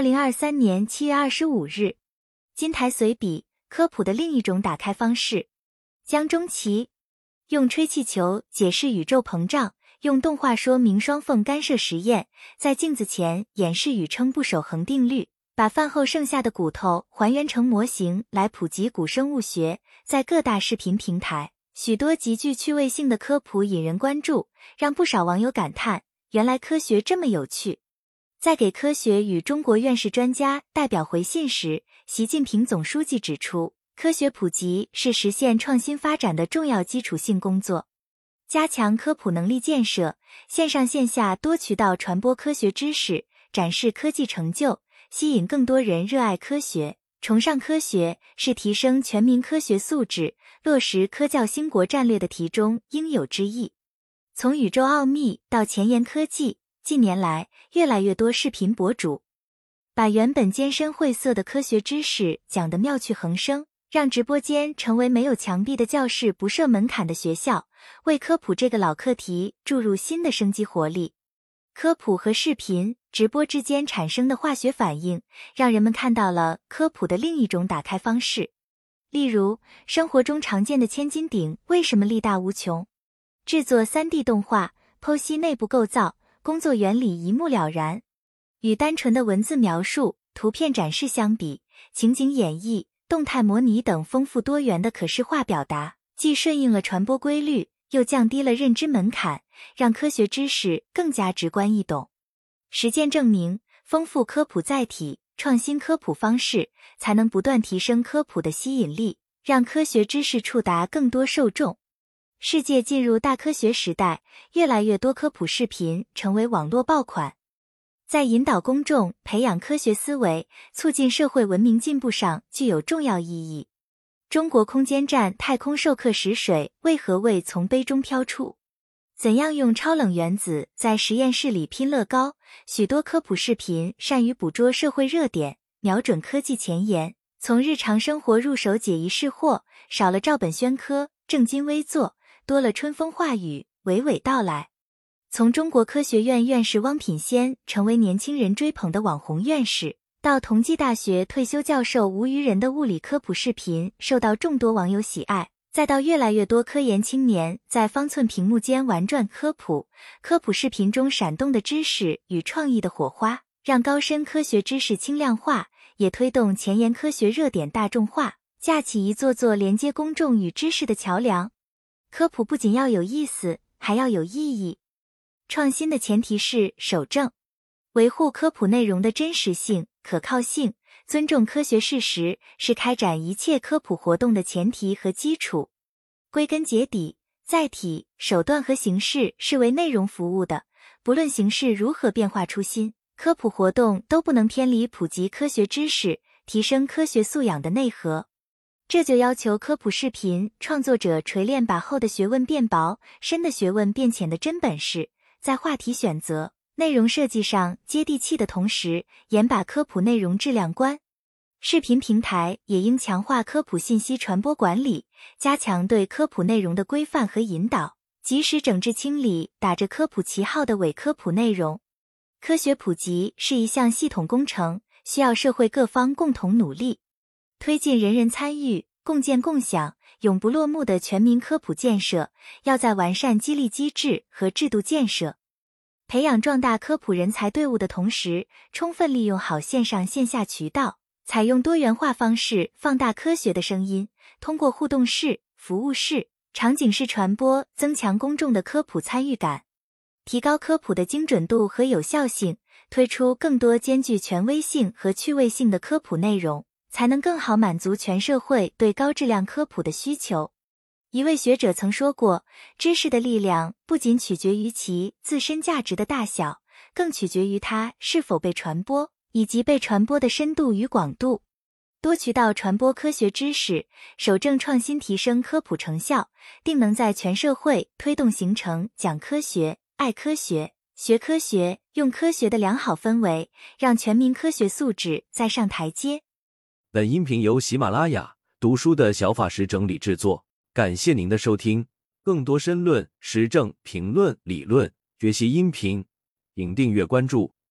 二零二三年七月二十五日，金台随笔：科普的另一种打开方式。江中奇用吹气球解释宇宙膨胀，用动画说明双缝干涉实验，在镜子前演示宇称不守恒定律，把饭后剩下的骨头还原成模型来普及古生物学。在各大视频平台，许多极具趣味性的科普引人关注，让不少网友感叹：原来科学这么有趣。在给科学与中国院士专家代表回信时，习近平总书记指出，科学普及是实现创新发展的重要基础性工作，加强科普能力建设，线上线下多渠道传播科学知识，展示科技成就，吸引更多人热爱科学、崇尚科学，是提升全民科学素质、落实科教兴国战略的题中应有之义。从宇宙奥秘到前沿科技。近年来，越来越多视频博主把原本艰深晦涩的科学知识讲得妙趣横生，让直播间成为没有墙壁的教室、不设门槛的学校，为科普这个老课题注入新的生机活力。科普和视频直播之间产生的化学反应，让人们看到了科普的另一种打开方式。例如，生活中常见的千斤顶为什么力大无穷？制作 3D 动画，剖析内部构造。工作原理一目了然，与单纯的文字描述、图片展示相比，情景演绎、动态模拟等丰富多元的可视化表达，既顺应了传播规律，又降低了认知门槛，让科学知识更加直观易懂。实践证明，丰富科普载体、创新科普方式，才能不断提升科普的吸引力，让科学知识触达更多受众。世界进入大科学时代，越来越多科普视频成为网络爆款，在引导公众培养科学思维、促进社会文明进步上具有重要意义。中国空间站太空授课时，水为何未从杯中飘出？怎样用超冷原子在实验室里拼乐高？许多科普视频善于捕捉社会热点，瞄准科技前沿，从日常生活入手解疑释惑，少了照本宣科、正襟危坐。多了春风化雨，娓娓道来。从中国科学院院士汪品仙成为年轻人追捧的网红院士，到同济大学退休教授吴于仁的物理科普视频受到众多网友喜爱，再到越来越多科研青年在方寸屏幕间玩转科普，科普视频中闪动的知识与创意的火花，让高深科学知识轻量化，也推动前沿科学热点大众化，架起一座座连接公众与知识的桥梁。科普不仅要有意思，还要有意义。创新的前提是守正，维护科普内容的真实性、可靠性，尊重科学事实，是开展一切科普活动的前提和基础。归根结底，载体、手段和形式是为内容服务的。不论形式如何变化出新，科普活动都不能偏离普及科学知识、提升科学素养的内核。这就要求科普视频创作者锤炼把厚的学问变薄、深的学问变浅的真本事，在话题选择、内容设计上接地气的同时，严把科普内容质量关。视频平台也应强化科普信息传播管理，加强对科普内容的规范和引导，及时整治清理打着科普旗号的伪科普内容。科学普及是一项系统工程，需要社会各方共同努力。推进人人参与、共建共享、永不落幕的全民科普建设，要在完善激励机制和制度建设、培养壮大科普人才队伍的同时，充分利用好线上线下渠道，采用多元化方式放大科学的声音，通过互动式、服务式、场景式传播，增强公众的科普参与感，提高科普的精准度和有效性，推出更多兼具权威性和趣味性的科普内容。才能更好满足全社会对高质量科普的需求。一位学者曾说过，知识的力量不仅取决于其自身价值的大小，更取决于它是否被传播以及被传播的深度与广度。多渠道传播科学知识，守正创新，提升科普成效，定能在全社会推动形成讲科学、爱科学、学科学、用科学的良好氛围，让全民科学素质再上台阶。本音频由喜马拉雅读书的小法师整理制作，感谢您的收听。更多深论、时政评论、理论学习音频，请订阅关注。